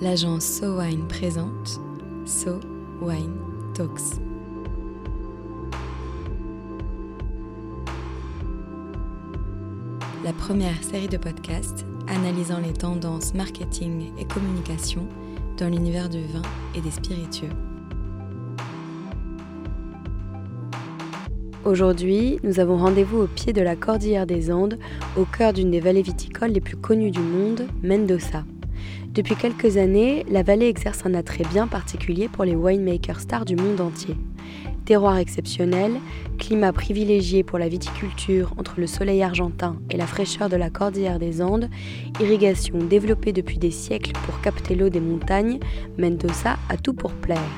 l'agence So Wine présente So Wine Talks. La première série de podcasts analysant les tendances marketing et communication dans l'univers du vin et des spiritueux. Aujourd'hui, nous avons rendez-vous au pied de la Cordillère des Andes, au cœur d'une des vallées viticoles les plus connues du monde, Mendoza. Depuis quelques années, la vallée exerce un attrait bien particulier pour les winemakers stars du monde entier. Terroir exceptionnel, climat privilégié pour la viticulture entre le soleil argentin et la fraîcheur de la cordillère des Andes, irrigation développée depuis des siècles pour capter l'eau des montagnes, Mendoza a tout pour plaire.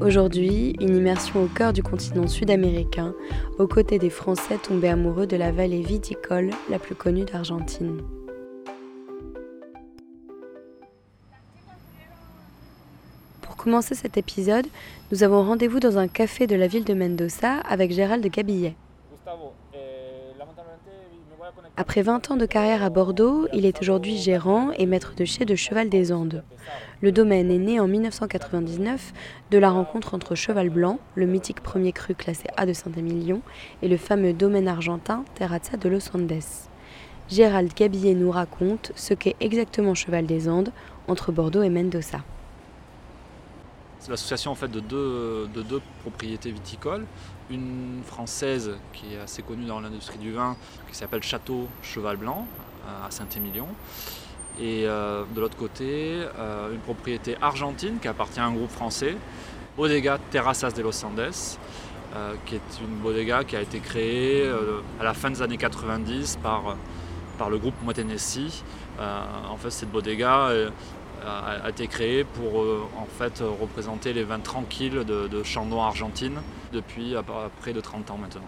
Aujourd'hui, une immersion au cœur du continent sud-américain, aux côtés des Français tombés amoureux de la vallée viticole la plus connue d'Argentine. Commencer cet épisode, nous avons rendez-vous dans un café de la ville de Mendoza avec Gérald Gabillet. Après 20 ans de carrière à Bordeaux, il est aujourd'hui gérant et maître de chez de Cheval des Andes. Le domaine est né en 1999 de la rencontre entre Cheval Blanc, le mythique premier cru classé A de Saint-Émilion, et le fameux domaine argentin Terrazza de Los Andes. Gérald Gabillet nous raconte ce qu'est exactement Cheval des Andes entre Bordeaux et Mendoza. C'est l'association en fait de deux, de deux propriétés viticoles. Une française qui est assez connue dans l'industrie du vin, qui s'appelle Château Cheval Blanc à Saint-Émilion. Et euh, de l'autre côté, euh, une propriété argentine qui appartient à un groupe français, Bodega Terrazas de Los Andes, euh, qui est une bodega qui a été créée à la fin des années 90 par, par le groupe Motenesi. en fait, cette bodega a, été créé pour euh, en fait représenter les vins tranquilles de, de Chandon Argentine depuis près de 30 ans maintenant.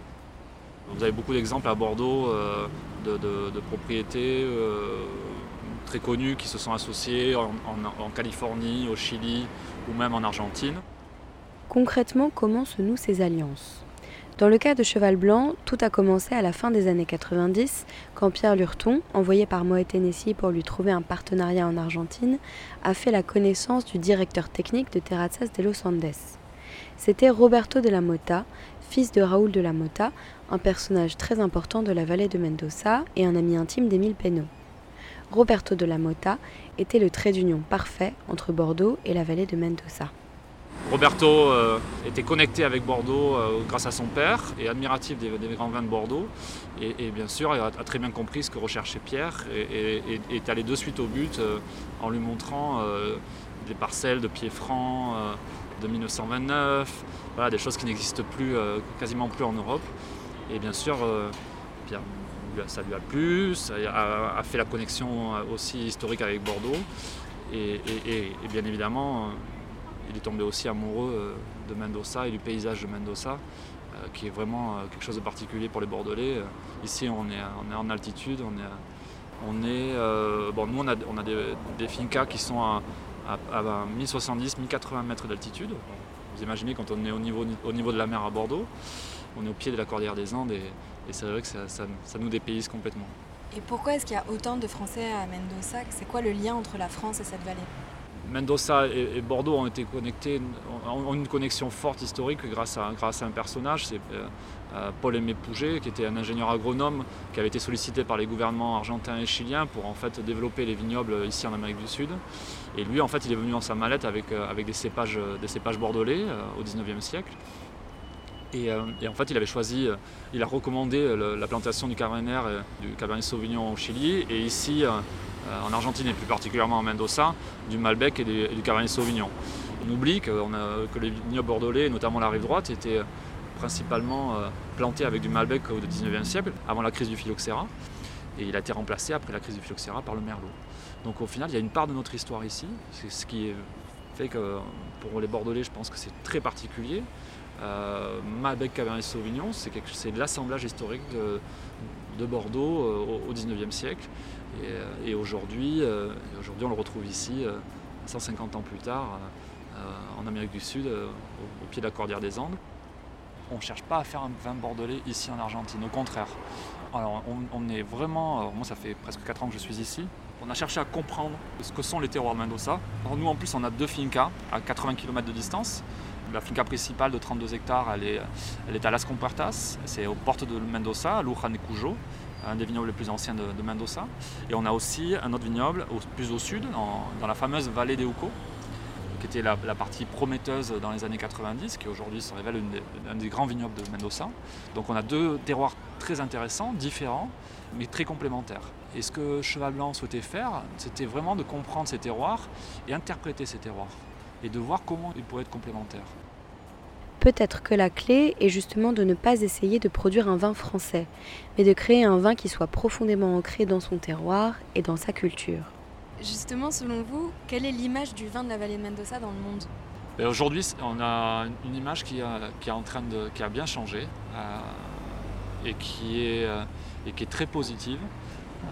Vous avez beaucoup d'exemples à Bordeaux euh, de, propriétés euh, très connues qui se sont associées en, en, Californie, au Chili ou même en Argentine. Concrètement, comment se nouent ces alliances? Dans le cas de Cheval Blanc, tout a commencé à la fin des années 90, quand Pierre Lurton, envoyé par Moet Tennessee pour lui trouver un partenariat en Argentine, a fait la connaissance du directeur technique de Terrazas de Los Andes. C'était Roberto de la Mota, fils de Raúl de la Mota, un personnage très important de la vallée de Mendoza et un ami intime d'Émile Penaud. Roberto de la Mota était le trait d'union parfait entre Bordeaux et la vallée de Mendoza. Roberto euh, était connecté avec Bordeaux euh, grâce à son père et admiratif des, grands vins de Bordeaux. Et, bien sûr, il a, très bien compris ce que recherchait Pierre et, est allé de suite au but euh, en lui montrant des parcelles de pieds francs de 1929, voilà, des choses qui n'existent plus, quasiment plus en Europe. Et bien sûr, Pierre, ça lui a plu, ça a, a, fait la connexion aussi historique avec Bordeaux. et bien évidemment, il est tombé aussi amoureux euh, de Mendoza et du paysage de Mendoza, euh, qui est vraiment euh, quelque chose de particulier pour les Bordelais. Ici, on est, en altitude, on est, on est bon, nous, on a, a des, fincas qui sont à, 1070, 1080 mètres d'altitude. Vous imaginez quand on est au niveau, au niveau de la mer à Bordeaux, on est au pied de la cordillère des Andes et, c'est vrai que ça nous dépayse complètement. Et pourquoi est-ce qu'il y a autant de Français à Mendoza? C'est quoi le lien entre la France et cette vallée? Mendoza et, Bordeaux ont été connectés, ont une connexion forte historique grâce à, un personnage, c'est euh, euh, Paul Aimé Pouget, qui était un ingénieur agronome qui avait été sollicité par les gouvernements argentins et chiliens pour en fait développer les vignobles ici en Amérique du Sud. Et lui, en fait, il est venu dans sa mallette avec, euh, des, cépages, bordelais au 19e siècle. Et, en fait, il avait choisi, il a recommandé la plantation du Cabernet, du Cabernet Sauvignon au Chili, et ici en Argentine et plus particulièrement en Mendoza, du Malbec et, du Cabernet Sauvignon. On oublie que, les vignobles bordelais, notamment la rive droite, étaient principalement euh, plantés avec du Malbec au XIXe siècle, avant la crise du phylloxéra. Et il a été remplacé après la crise du phylloxéra par le merlot. Donc au final, il y a une part de notre histoire ici, c'est ce qui fait que pour les Bordelais, je pense que c'est très particulier. Euh, Malbec Cabernet Sauvignon, c'est l'assemblage historique de, Bordeaux au XIXe siècle. Euh, et, aujourd'hui, euh, on le retrouve ici, 150 euh, ans plus tard, en Amérique du Sud, au, pied de la Cordillère des Andes. On ne cherche pas à faire un vin bordelais ici en Argentine, au contraire. Alors, on, est vraiment, moi ça fait presque 4 ans que je suis ici, on a cherché à comprendre ce que sont les terroirs de Mendoza. nous en plus on a deux fincas à 80 km de distance. La finca principale de 32 hectares, elle est, à Las Compuertas, c'est aux portes de Mendoza, à Cujo, un des vignobles les plus anciens de, Mendoza. Et on a aussi un autre vignoble plus au sud, dans la fameuse vallée des Uco, qui était la, partie prometteuse dans les années 90, qui aujourd'hui se révèle un des grands vignobles de Mendoza. Donc on a deux terroirs très intéressants, différents, mais très complémentaires. Et ce que Cheval Blanc souhaitait faire, c'était vraiment de comprendre ces terroirs et interpréter ces terroirs, et de voir comment ils pourraient être complémentaires. Peut-être que la clé est justement de ne pas essayer de produire un vin français, mais de créer un vin qui soit profondément ancré dans son terroir et dans sa culture. Justement, selon vous, quelle est l'image du vin de la vallée de Mendoza dans le monde? Ben, Aujourd'hui, on a une image qui a, qui en train de, qui a bien changé euh, et, qui est, euh, et qui est très positive. Euh,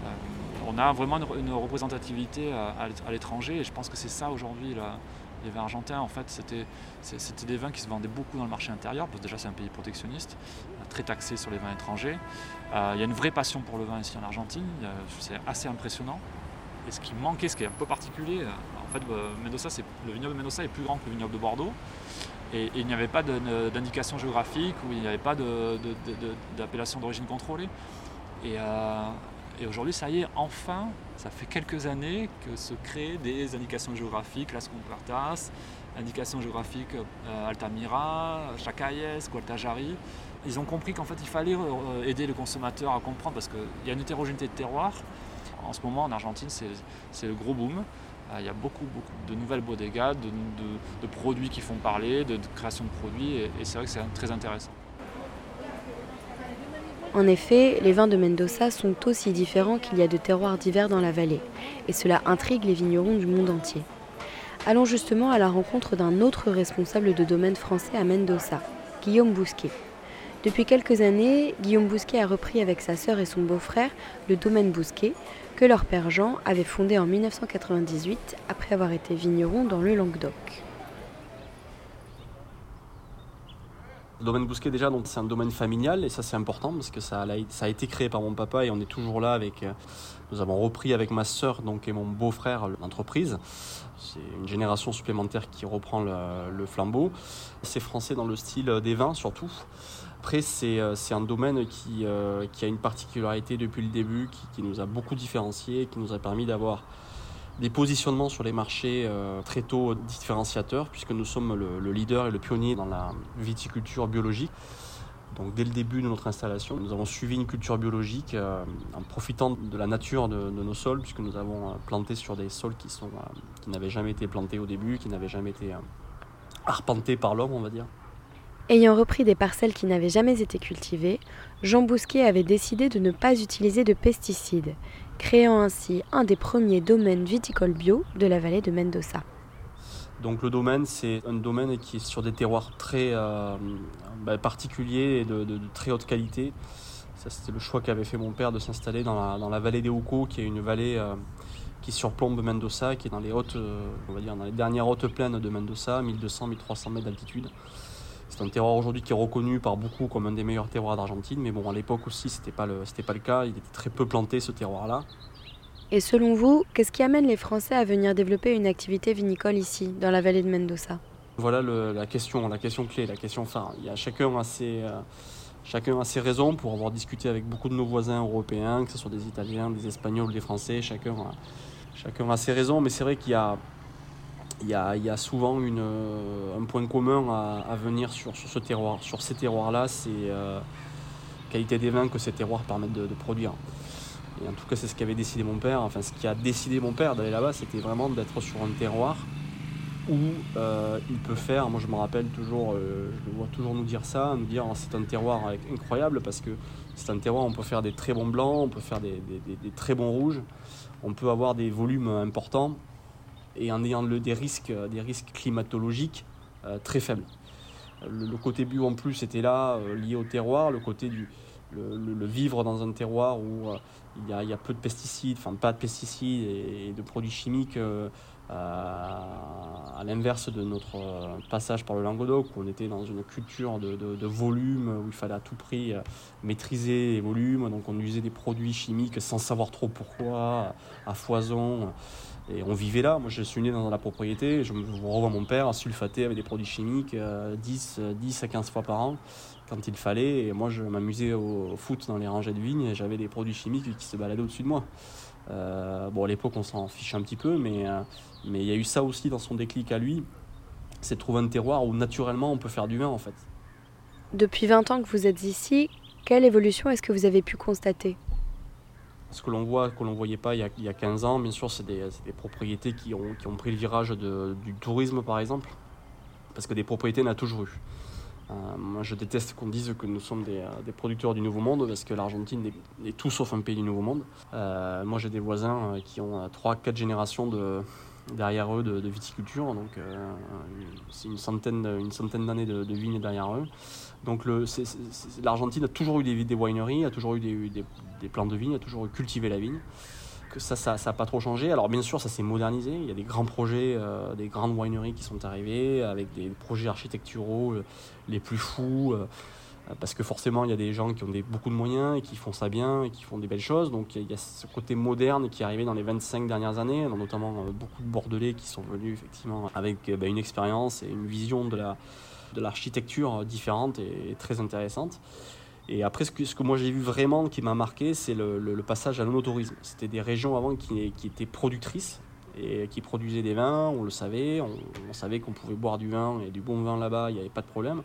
on a vraiment une, représentativité à, l'étranger et je pense que c'est ça aujourd'hui les vins argentins, en fait, c'était, des vins qui se vendaient beaucoup dans le marché intérieur, parce que déjà c'est un pays protectionniste, très taxé sur les vins étrangers. il y a une vraie passion pour le vin ici en Argentine, c'est assez impressionnant. Et ce qui manquait, ce qui est un peu particulier, euh, en fait, euh, Mendoza, le vignoble de Mendoza est plus grand que le vignoble de Bordeaux. Et, il n'y avait pas d'indication géographique ou il n'y avait pas d'appellation d'origine contrôlée. Euh, et, aujourd'hui, ça y est, enfin, ça fait quelques années que se créent des indications géographiques, Las Compuertas, indications géographiques Altamira, Chacayes, Gualtajari. Ils ont compris qu'en fait, il fallait aider le consommateur à comprendre parce qu'il y a une hétérogénéité de terroir en ce moment en Argentine, c'est le gros boom. Euh, il y a beaucoup, beaucoup de nouvelles bodegas, de, de, produits qui font parler, de, création de produits, et, c'est vrai que c'est très intéressant. En effet, les vins de Mendoza sont aussi différents qu'il y a de terroirs divers dans la vallée, et cela intrigue les vignerons du monde entier. Allons justement à la rencontre d'un autre responsable de domaine français à Mendoza, Guillaume Bousquet. Depuis quelques années, Guillaume Bousquet a repris avec sa sœur et son beau-frère le domaine Bousquet, que leur père Jean avait fondé en 1998 après avoir été vigneron dans le Languedoc. Le domaine Bousquet déjà, c'est un domaine familial et ça c'est important parce que ça a, été créé par mon papa et on est toujours là avec. Euh, nous avons repris avec ma sœur donc et mon beau-frère l'entreprise. C'est une génération supplémentaire qui reprend le, flambeau. C'est français dans le style des vins surtout. Après, euh, c'est un domaine qui, euh, qui, a une particularité depuis le début, qui, nous a beaucoup différenciés, qui nous a permis d'avoir des positionnements sur les marchés euh, très tôt différenciateurs, puisque nous sommes le, leader et le pionnier dans la viticulture biologique. Donc dès le début de notre installation, nous avons suivi une culture biologique en profitant de la nature de, nos sols, puisque nous avons planté sur des sols qui, sont, qui n'avaient jamais été plantés au début, qui n'avaient jamais été arpentés par l'homme, on va dire. Ayant repris des parcelles qui n'avaient jamais été cultivées, Jean Bousquet avait décidé de ne pas utiliser de pesticides, créant ainsi un des premiers domaines viticoles bio de la vallée de Mendoza. Donc le domaine, c'est un domaine qui est sur des terroirs très euh, bah, particuliers et de, très haute qualité. Ça, c'était le choix qu'avait fait mon père de s'installer dans la, vallée des Uco, qui est une vallée euh, qui surplombe Mendoza, qui est dans les hautes, euh, on va dire, dans les dernières hautes plaines de Mendoza, 1200-1300 mètres d'altitude. C'est un terroir aujourd'hui qui est reconnu par beaucoup comme un des meilleurs terroirs d'Argentine, mais bon, à l'époque aussi, ce n'était pas, le, pas le cas. Il était très peu planté ce terroir-là. Et selon vous, qu'est-ce qui amène les Français à venir développer une activité vinicole ici, dans la vallée de Mendoza? Voilà la question, la question clé, la question phare. Il y a chacun a ses, euh, chacun a ses raisons pour avoir discuté avec beaucoup de nos voisins européens, que ce soit des Italiens, des Espagnols, des Français. Chacun chacun a ses raisons, mais c'est vrai qu'il y a il y, a, souvent euh, un point commun à, venir sur, ce terroir. Sur ces terroirs-là, c'est la euh, qualité des vins que ces terroirs permettent de, produire. Et en tout cas, c'est ce qu'avait décidé mon père. Enfin, ce qui a décidé mon père d'aller là-bas, c'était vraiment d'être sur un terroir où euh, il peut faire, moi je me rappelle toujours, je le vois toujours nous dire ça, nous dire c'est un terroir incroyable parce que c'est un terroir où on peut faire des très bons blancs, on peut faire des très bons rouges, on peut avoir des volumes importants et en ayant des, risques, euh, des risques climatologiques euh, très faibles. Le, côté bio en plus était là, euh, lié au terroir, le côté du vivre dans un terroir où il y, a, il, y a, peu de pesticides, enfin pas de pesticides et, de produits chimiques à l'inverse de notre passage par le Languedoc, où on était dans une culture de, volume, où il fallait à tout prix maîtriser les volumes, donc on usait des produits chimiques sans savoir trop pourquoi, à foison. Et on vivait là. Moi, je suis né dans la propriété. Je me revois mon père sulfaté avec des produits chimiques 10, 10 à 15 fois par an quand il fallait. Et moi, je m'amusais au foot dans les rangées de vignes et j'avais des produits chimiques qui se baladaient au-dessus de moi. Euh, bon, à l'époque, on s'en fiche un petit peu, mais euh, mais il y a eu ça aussi dans son déclic à lui. C'est de trouver un terroir où naturellement on peut faire du vin en fait. Depuis 20 ans que vous êtes ici, quelle évolution est-ce que vous avez pu constater? Ce que l'on voit, que l'on ne voyait pas il y, a, 15 ans, bien sûr, c'est des, propriétés qui ont, pris le virage du tourisme, par exemple. Parce que des propriétés, on a toujours eu. Euh, moi, je déteste qu'on dise que nous sommes des, euh, producteurs du Nouveau Monde, parce que l'Argentine est, tout sauf un pays du Nouveau Monde. Euh, moi, j'ai des voisins qui ont 3-4 générations de, derrière eux de, viticulture, donc c'est une centaine, d'années de, vignes derrière eux. Donc l'Argentine a toujours eu des, des wineries, a toujours eu des, des, plants de vignes, a toujours cultivé la vigne ça, n'a pas trop changé. Alors bien sûr, ça s'est modernisé. Il y a des grands projets, euh, des grandes wineries qui sont arrivés avec des projets architecturaux euh, les plus fous. Euh, parce que forcément, il y a des gens qui ont beaucoup de moyens et qui font ça bien et qui font des belles choses. Donc il y a ce côté moderne qui est arrivé dans les 25 dernières années, notamment beaucoup de Bordelais qui sont venus effectivement avec bah, une expérience et une vision de la, de différente et très intéressante. Et après, ce que, moi j'ai vu vraiment qui m'a marqué, c'est le, passage à l'onotourisme. C'était des régions avant qui, étaient productrices et qui produisaient des vins, on le savait, on, savait qu'on pouvait boire du vin et du bon vin là-bas, il n'y avait pas de problème.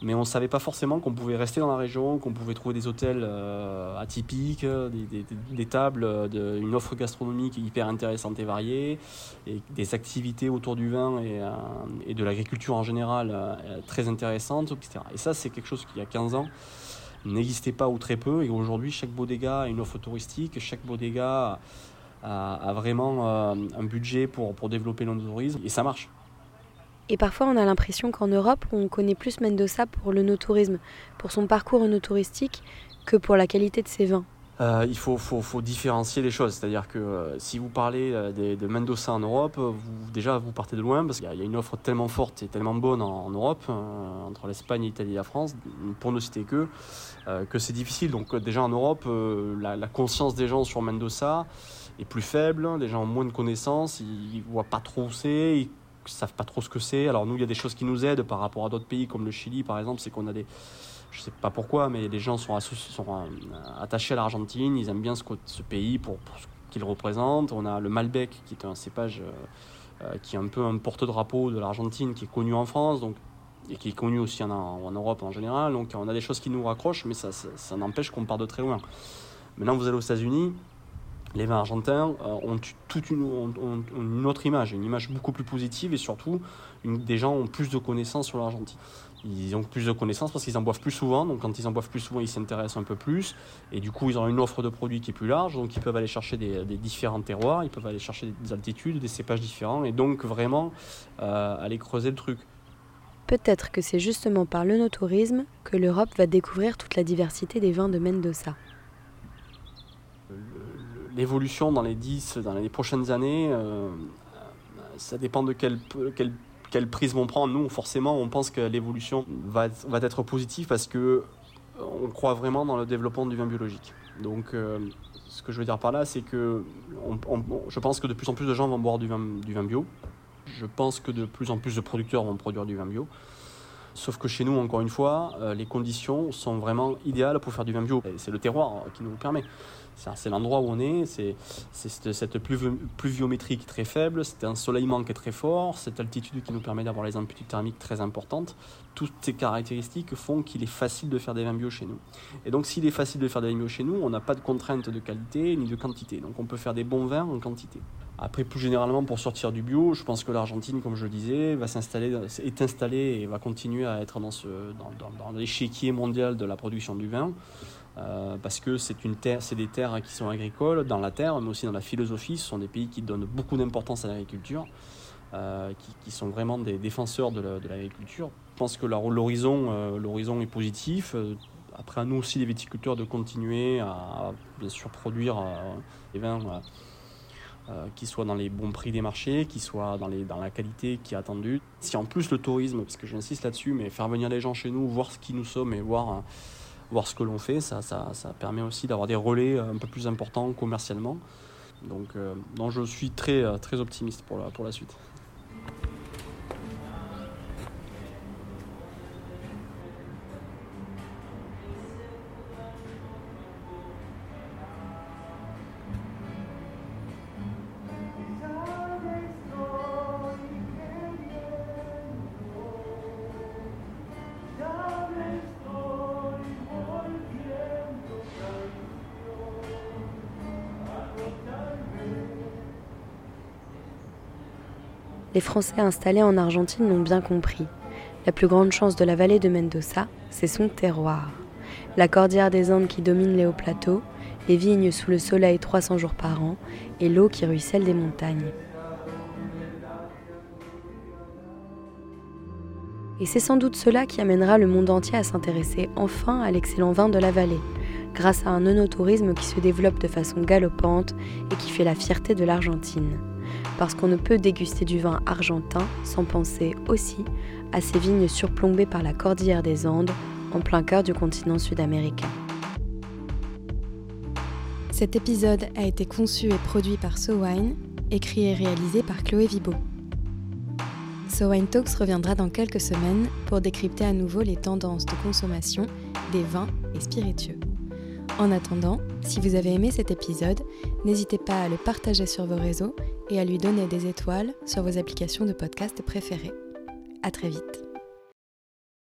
Mais on ne savait pas forcément qu'on pouvait rester dans la région, qu'on pouvait trouver des hôtels euh, atypiques, des, des, tables, de, une offre gastronomique hyper intéressante et variée, et des activités autour du vin et, euh, de l'agriculture en général euh, très intéressantes, etc. Et ça, c'est quelque chose qui, il y a 15 ans, n'existait pas ou très peu. Et aujourd'hui, chaque bodega a une offre touristique, chaque bodega a, vraiment euh, un budget pour, pour développer l'onotourisme et ça marche. Et parfois, on a l'impression qu'en Europe, on connaît plus Mendoza pour le no-tourisme, pour son parcours touristique, que pour la qualité de ses vins. Euh, il faut, différencier les choses. C'est-à-dire que euh, si vous parlez euh, de, Mendoza en Europe, vous, déjà vous partez de loin parce qu'il y, a une offre tellement forte et tellement bonne en, Europe, entre l'Espagne, l'Italie et la France, pour ne citer que, que c'est difficile. Donc déjà en Europe, la, conscience des gens sur Mendoza est plus faible, les gens ont moins de connaissances, ils ne voient pas trop où c'est, ne savent pas trop ce que c'est. Alors nous, il y a des choses qui nous aident par rapport à d'autres pays comme le Chili par exemple, c'est qu'on a des je ne sais pas pourquoi, mais les gens sont, euh, attachés à l'Argentine, ils aiment bien ce, pays pour, ce qu'il représente. On a le Malbec, qui est un cépage euh, euh, qui est un peu un porte-drapeau de l'Argentine, qui est connu en France, donc, et qui est connu aussi en, en, Europe en général. Donc on a des choses qui nous raccrochent, mais ça, ça, n'empêche qu'on part de très loin. Maintenant, vous allez aux États-Unis, les vins argentins ont toute une, une, autre image, une image beaucoup plus positive et surtout, des gens ont plus de connaissances sur l'Argentine ils ont plus de connaissances parce qu'ils en boivent plus souvent. Donc quand ils en boivent plus souvent, ils s'intéressent un peu plus. Et du coup, ils ont une offre de produits qui est plus large. Donc ils peuvent aller chercher des, différents terroirs, ils peuvent aller chercher des altitudes, des cépages différents. Et donc vraiment euh, aller creuser le truc. Peut-être que c'est justement par le no-tourisme que l'Europe va découvrir toute la diversité des vins de Mendoza. L'évolution dans les 10, dans les prochaines années, euh, ça dépend de quel, quel quelle prise vont prendre. Nous, forcément, on pense que l'évolution va, être positive parce que euh, on croit vraiment dans le développement du vin biologique. Donc, euh, ce que je veux dire par là, c'est que je pense que de plus en plus de gens vont boire du vin, bio. Je pense que de plus en plus de producteurs vont produire du vin bio. Sauf que chez nous, encore une fois, euh, les conditions sont vraiment idéales pour faire du vin bio. C'est le terroir qui nous le permet. C'est l'endroit où on est, c'est cette pluviométrie qui est très faible, c'est un soleillement qui est très fort, cette altitude qui nous permet d'avoir les amplitudes thermiques très importantes. Toutes ces caractéristiques font qu'il est facile de faire des vins bio chez nous. Et donc s'il est facile de faire des vins bio chez nous, on n'a pas de contraintes de qualité ni de quantité. Donc on peut faire des bons vins en quantité. Après, plus généralement, pour sortir du bio, je pense que l'Argentine, comme je le disais, va s'installer, est installée et va continuer à être dans, dans, dans, dans l'échiquier mondial de la production du vin. Euh, parce que c'est une terre, c'est des terres qui sont agricoles dans la terre, mais aussi dans la philosophie. Ce sont des pays qui donnent beaucoup d'importance à l'agriculture, euh, qui, sont vraiment des défenseurs de, l'agriculture. Je pense que l'horizon, euh, l'horizon est positif. Après, à nous aussi, les viticulteurs, de continuer à, bien sûr produire des vins qui soit dans les bons prix des marchés, qui soit dans, les, dans la qualité qui est attendue. Si en plus le tourisme, parce que j'insiste là-dessus, mais faire venir les gens chez nous, voir ce qui nous sommes et voir, voir ce que l'on fait, ça, ça, ça permet aussi d'avoir des relais un peu plus importants commercialement. Donc, donc je suis très, très optimiste pour la, pour la suite. Les Français installés en Argentine l'ont bien compris. La plus grande chance de la vallée de Mendoza, c'est son terroir. La cordillère des Andes qui domine les hauts plateaux, les vignes sous le soleil 300 jours par an et l'eau qui ruisselle des montagnes. Et c'est sans doute cela qui amènera le monde entier à s'intéresser enfin à l'excellent vin de la vallée, grâce à un onotourisme qui se développe de façon galopante et qui fait la fierté de l'Argentine parce qu'on ne peut déguster du vin argentin sans penser aussi à ces vignes surplombées par la cordillère des Andes en plein cœur du continent sud-américain. Cet épisode a été conçu et produit par SoWine, écrit et réalisé par Chloé Vibo. SoWine Talks reviendra dans quelques semaines pour décrypter à nouveau les tendances de consommation des vins et spiritueux. En attendant, si vous avez aimé cet épisode, n'hésitez pas à le partager sur vos réseaux et à lui donner des étoiles sur vos applications de podcast préférées. À très vite.